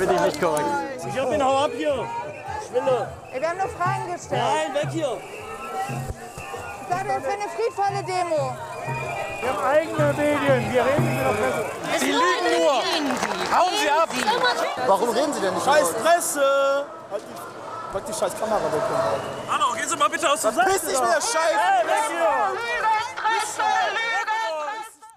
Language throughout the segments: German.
finde ich nicht korrekt. Ich hab ihn, hau ab hier. Schwille. Ey, wir haben nur Fragen gestellt. Nein, weg hier. Was seid ihr für eine friedvolle Demo? Wir haben eigene Medien, wir reden mit der Presse. Sie lügen nur. Hauen Sie ab. Warum reden Sie denn nicht? Scheiß Presse! Halt die, pack die scheiß Kamera weg. Hallo, gehen Sie mal bitte aus der Seite. Piss dich mit der Scheiße! Hey, weg hier.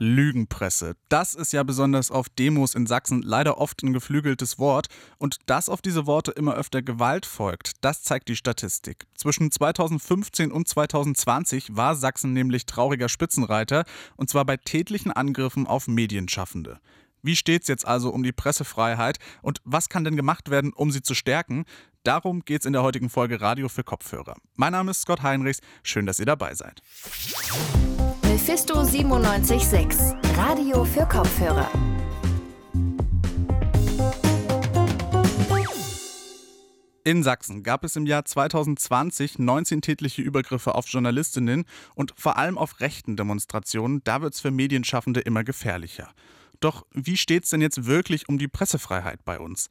Lügenpresse. Das ist ja besonders auf Demos in Sachsen leider oft ein geflügeltes Wort. Und dass auf diese Worte immer öfter Gewalt folgt, das zeigt die Statistik. Zwischen 2015 und 2020 war Sachsen nämlich trauriger Spitzenreiter, und zwar bei tätlichen Angriffen auf Medienschaffende. Wie steht's jetzt also um die Pressefreiheit und was kann denn gemacht werden, um sie zu stärken? Darum geht's in der heutigen Folge Radio für Kopfhörer. Mein Name ist Scott Heinrichs. Schön, dass ihr dabei seid. Mephisto 976, Radio für Kopfhörer. In Sachsen gab es im Jahr 2020 19 tätliche Übergriffe auf Journalistinnen und vor allem auf rechten Demonstrationen. Da wird es für Medienschaffende immer gefährlicher. Doch wie steht es denn jetzt wirklich um die Pressefreiheit bei uns?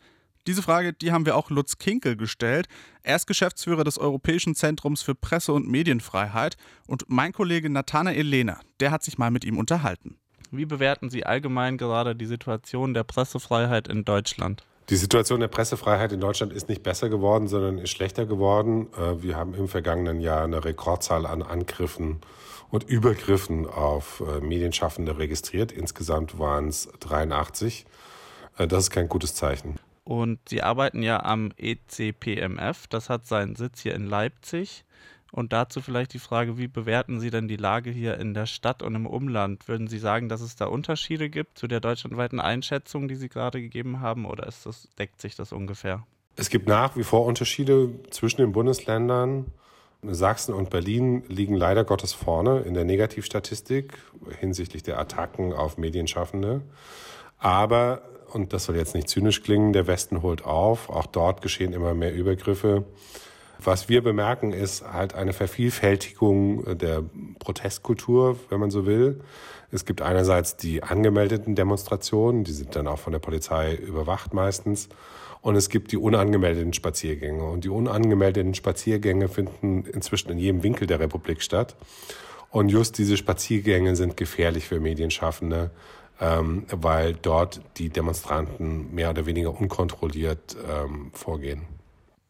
Diese Frage, die haben wir auch Lutz Kinkel gestellt. Er ist Geschäftsführer des Europäischen Zentrums für Presse- und Medienfreiheit und mein Kollege Nathanael Lehner, der hat sich mal mit ihm unterhalten. Wie bewerten Sie allgemein gerade die Situation der Pressefreiheit in Deutschland? Die Situation der Pressefreiheit in Deutschland ist nicht besser geworden, sondern ist schlechter geworden. Äh, Wir haben im vergangenen Jahr eine Rekordzahl an Angriffen und Übergriffen auf äh, Medienschaffende registriert. Insgesamt waren es 83. Äh, Das ist kein gutes Zeichen. Und Sie arbeiten ja am ECPMF, das hat seinen Sitz hier in Leipzig. Und dazu vielleicht die Frage, wie bewerten Sie denn die Lage hier in der Stadt und im Umland? Würden Sie sagen, dass es da Unterschiede gibt zu der deutschlandweiten Einschätzung, die Sie gerade gegeben haben, oder das, deckt sich das ungefähr? Es gibt nach wie vor Unterschiede zwischen den Bundesländern. Sachsen und Berlin liegen leider Gottes vorne in der Negativstatistik hinsichtlich der Attacken auf Medienschaffende. Aber, und das soll jetzt nicht zynisch klingen, der Westen holt auf. Auch dort geschehen immer mehr Übergriffe. Was wir bemerken, ist halt eine Vervielfältigung der Protestkultur, wenn man so will. Es gibt einerseits die angemeldeten Demonstrationen, die sind dann auch von der Polizei überwacht meistens. Und es gibt die unangemeldeten Spaziergänge. Und die unangemeldeten Spaziergänge finden inzwischen in jedem Winkel der Republik statt. Und just diese Spaziergänge sind gefährlich für Medienschaffende, ähm, weil dort die Demonstranten mehr oder weniger unkontrolliert ähm, vorgehen.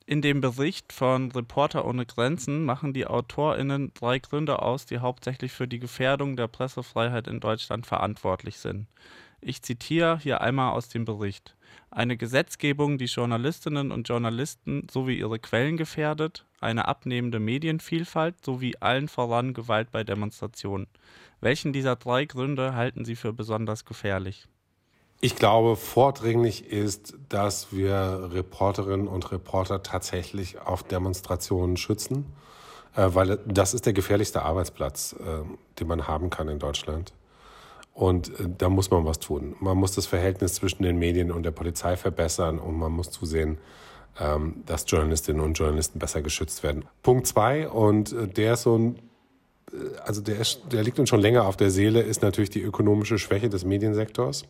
In dem Bericht von Reporter ohne Grenzen machen die AutorInnen drei Gründe aus, die hauptsächlich für die Gefährdung der Pressefreiheit in Deutschland verantwortlich sind. Ich zitiere hier einmal aus dem Bericht. Eine Gesetzgebung, die Journalistinnen und Journalisten sowie ihre Quellen gefährdet, eine abnehmende Medienvielfalt sowie allen voran Gewalt bei Demonstrationen. Welchen dieser drei Gründe halten Sie für besonders gefährlich? Ich glaube, vordringlich ist, dass wir Reporterinnen und Reporter tatsächlich auf Demonstrationen schützen, äh, weil das ist der gefährlichste Arbeitsplatz, äh, den man haben kann in Deutschland. Und äh, da muss man was tun. Man muss das Verhältnis zwischen den Medien und der Polizei verbessern und man muss zusehen, ähm, dass Journalistinnen und Journalisten besser geschützt werden. Punkt zwei, und äh, der ist so ein äh, also der, ist, der liegt uns schon länger auf der Seele, ist natürlich die ökonomische Schwäche des Mediensektors.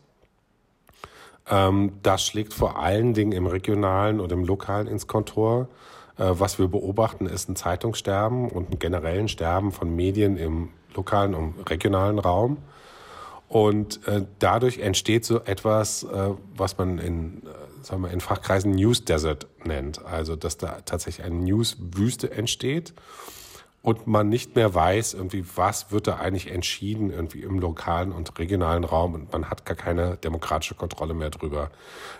Ähm, das schlägt vor allen Dingen im regionalen und im lokalen ins Kontor. Äh, was wir beobachten, ist ein Zeitungssterben und ein generellen Sterben von Medien im lokalen und regionalen Raum. Und äh, dadurch entsteht so etwas, äh, was man in, äh, sagen wir, in Fachkreisen News Desert nennt. Also, dass da tatsächlich eine Newswüste entsteht und man nicht mehr weiß, irgendwie, was wird da eigentlich entschieden, irgendwie im lokalen und regionalen Raum und man hat gar keine demokratische Kontrolle mehr drüber.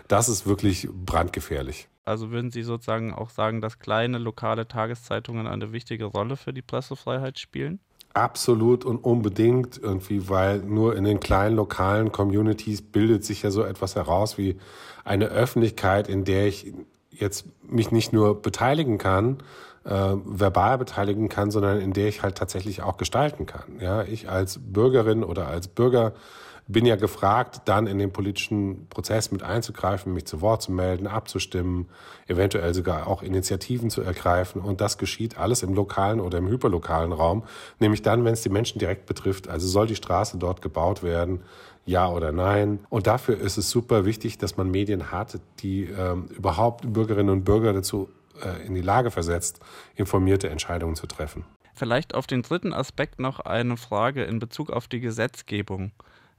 Das ist wirklich brandgefährlich. Also würden Sie sozusagen auch sagen, dass kleine lokale Tageszeitungen eine wichtige Rolle für die Pressefreiheit spielen? Absolut und unbedingt irgendwie, weil nur in den kleinen lokalen Communities bildet sich ja so etwas heraus wie eine Öffentlichkeit, in der ich jetzt mich nicht nur beteiligen kann, äh, verbal beteiligen kann, sondern in der ich halt tatsächlich auch gestalten kann. Ja, ich als Bürgerin oder als Bürger bin ja gefragt, dann in den politischen Prozess mit einzugreifen, mich zu Wort zu melden, abzustimmen, eventuell sogar auch Initiativen zu ergreifen. Und das geschieht alles im lokalen oder im hyperlokalen Raum, nämlich dann, wenn es die Menschen direkt betrifft. Also soll die Straße dort gebaut werden, ja oder nein. Und dafür ist es super wichtig, dass man Medien hat, die ähm, überhaupt Bürgerinnen und Bürger dazu äh, in die Lage versetzt, informierte Entscheidungen zu treffen. Vielleicht auf den dritten Aspekt noch eine Frage in Bezug auf die Gesetzgebung.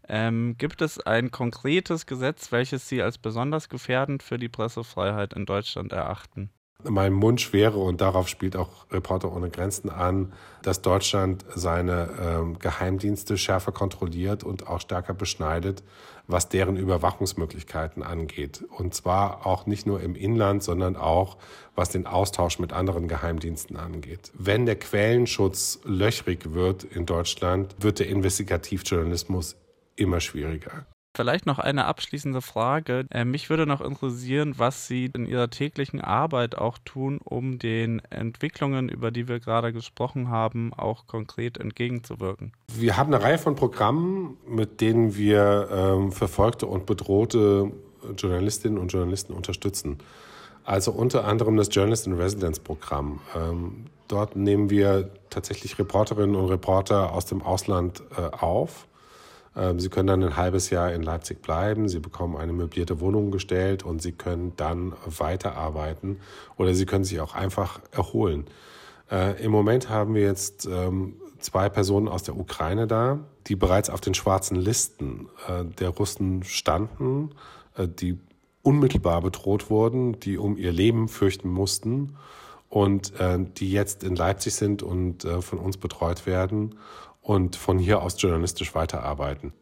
Ähm, gibt es ein konkretes Gesetz, welches Sie als besonders gefährdend für die Pressefreiheit in Deutschland erachten? Mein Wunsch wäre, und darauf spielt auch Reporter ohne Grenzen an, dass Deutschland seine ähm, Geheimdienste schärfer kontrolliert und auch stärker beschneidet, was deren Überwachungsmöglichkeiten angeht. Und zwar auch nicht nur im Inland, sondern auch was den Austausch mit anderen Geheimdiensten angeht. Wenn der Quellenschutz löchrig wird in Deutschland, wird der Investigativjournalismus immer schwieriger. Vielleicht noch eine abschließende Frage. Äh, mich würde noch interessieren, was Sie in Ihrer täglichen Arbeit auch tun, um den Entwicklungen, über die wir gerade gesprochen haben, auch konkret entgegenzuwirken. Wir haben eine Reihe von Programmen, mit denen wir ähm, verfolgte und bedrohte Journalistinnen und Journalisten unterstützen. Also unter anderem das Journalist in Residence Programm. Ähm, dort nehmen wir tatsächlich Reporterinnen und Reporter aus dem Ausland äh, auf Sie können dann ein halbes Jahr in Leipzig bleiben, Sie bekommen eine möblierte Wohnung gestellt und Sie können dann weiterarbeiten oder Sie können sich auch einfach erholen. Äh, Im Moment haben wir jetzt ähm, zwei Personen aus der Ukraine da, die bereits auf den schwarzen Listen äh, der Russen standen, äh, die unmittelbar bedroht wurden, die um ihr Leben fürchten mussten und die jetzt in Leipzig sind und von uns betreut werden und von hier aus journalistisch weiterarbeiten.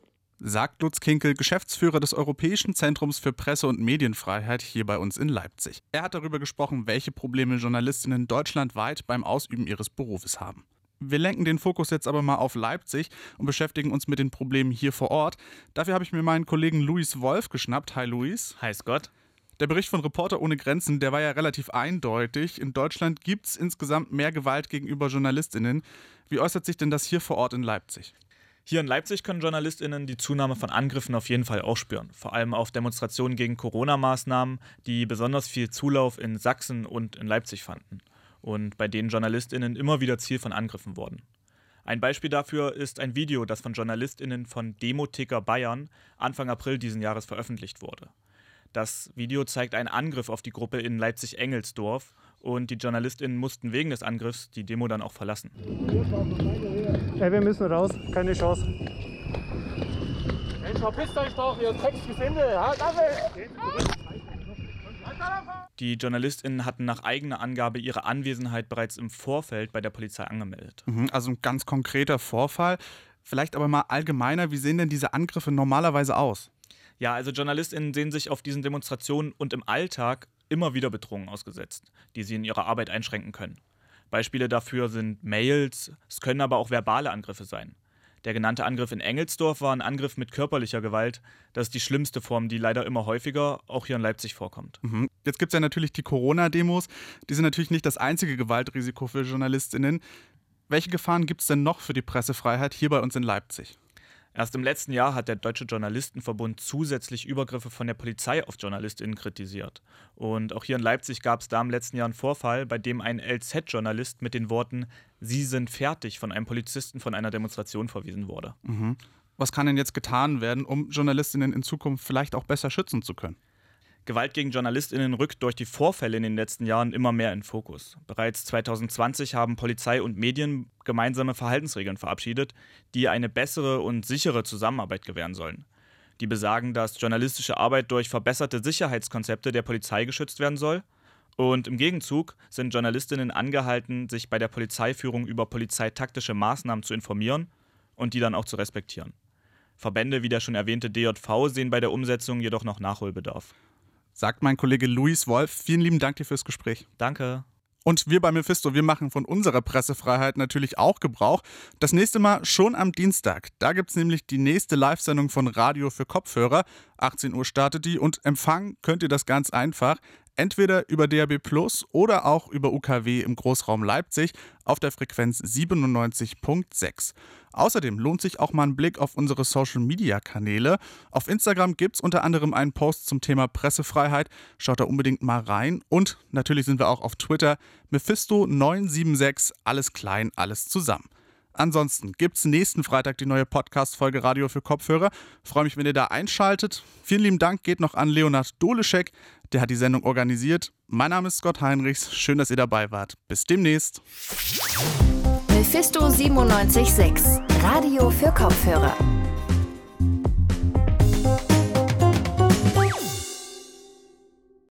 Sagt Lutz Kinkel, Geschäftsführer des Europäischen Zentrums für Presse- und Medienfreiheit hier bei uns in Leipzig. Er hat darüber gesprochen, welche Probleme Journalistinnen deutschlandweit beim Ausüben ihres Berufes haben. Wir lenken den Fokus jetzt aber mal auf Leipzig und beschäftigen uns mit den Problemen hier vor Ort. Dafür habe ich mir meinen Kollegen Luis Wolf geschnappt. Hi Luis. Hi Scott. Der Bericht von Reporter ohne Grenzen, der war ja relativ eindeutig. In Deutschland gibt es insgesamt mehr Gewalt gegenüber Journalistinnen. Wie äußert sich denn das hier vor Ort in Leipzig? Hier in Leipzig können JournalistInnen die Zunahme von Angriffen auf jeden Fall auch spüren. Vor allem auf Demonstrationen gegen Corona-Maßnahmen, die besonders viel Zulauf in Sachsen und in Leipzig fanden. Und bei denen JournalistInnen immer wieder Ziel von Angriffen wurden. Ein Beispiel dafür ist ein Video, das von JournalistInnen von Demoticker Bayern Anfang April diesen Jahres veröffentlicht wurde. Das Video zeigt einen Angriff auf die Gruppe in Leipzig-Engelsdorf und die JournalistInnen mussten wegen des Angriffs die Demo dann auch verlassen. Ey, wir müssen raus, keine Chance. Mensch, verpisst euch doch, ihr Textgesindel! Die JournalistInnen hatten nach eigener Angabe ihre Anwesenheit bereits im Vorfeld bei der Polizei angemeldet. Mhm, also ein ganz konkreter Vorfall. Vielleicht aber mal allgemeiner, wie sehen denn diese Angriffe normalerweise aus? Ja, also JournalistInnen sehen sich auf diesen Demonstrationen und im Alltag immer wieder Bedrohungen ausgesetzt, die sie in ihrer Arbeit einschränken können. Beispiele dafür sind Mails, es können aber auch verbale Angriffe sein. Der genannte Angriff in Engelsdorf war ein Angriff mit körperlicher Gewalt. Das ist die schlimmste Form, die leider immer häufiger auch hier in Leipzig vorkommt. Mhm. Jetzt gibt es ja natürlich die Corona-Demos. Die sind natürlich nicht das einzige Gewaltrisiko für JournalistInnen. Welche Gefahren gibt es denn noch für die Pressefreiheit hier bei uns in Leipzig? Erst im letzten Jahr hat der Deutsche Journalistenverbund zusätzlich Übergriffe von der Polizei auf JournalistInnen kritisiert. Und auch hier in Leipzig gab es da im letzten Jahr einen Vorfall, bei dem ein LZ-Journalist mit den Worten Sie sind fertig von einem Polizisten von einer Demonstration verwiesen wurde. Mhm. Was kann denn jetzt getan werden, um JournalistInnen in Zukunft vielleicht auch besser schützen zu können? Gewalt gegen JournalistInnen rückt durch die Vorfälle in den letzten Jahren immer mehr in Fokus. Bereits 2020 haben Polizei und Medien gemeinsame Verhaltensregeln verabschiedet, die eine bessere und sichere Zusammenarbeit gewähren sollen. Die besagen, dass journalistische Arbeit durch verbesserte Sicherheitskonzepte der Polizei geschützt werden soll. Und im Gegenzug sind Journalistinnen angehalten, sich bei der Polizeiführung über polizeitaktische Maßnahmen zu informieren und die dann auch zu respektieren. Verbände wie der schon erwähnte DJV sehen bei der Umsetzung jedoch noch Nachholbedarf sagt mein Kollege Luis Wolf. Vielen lieben Dank dir fürs Gespräch. Danke. Und wir bei Mephisto, wir machen von unserer Pressefreiheit natürlich auch Gebrauch. Das nächste Mal schon am Dienstag. Da gibt es nämlich die nächste Live-Sendung von Radio für Kopfhörer. 18 Uhr startet die und empfangen könnt ihr das ganz einfach. Entweder über DAB Plus oder auch über UKW im Großraum Leipzig auf der Frequenz 97.6. Außerdem lohnt sich auch mal ein Blick auf unsere Social Media Kanäle. Auf Instagram gibt es unter anderem einen Post zum Thema Pressefreiheit. Schaut da unbedingt mal rein. Und natürlich sind wir auch auf Twitter. Mephisto976, alles klein, alles zusammen. Ansonsten gibt es nächsten Freitag die neue Podcast-Folge Radio für Kopfhörer. Freue mich, wenn ihr da einschaltet. Vielen lieben Dank geht noch an Leonard Doleschek, der hat die Sendung organisiert. Mein Name ist Scott Heinrichs. Schön, dass ihr dabei wart. Bis demnächst. Mephisto 976, Radio für Kopfhörer.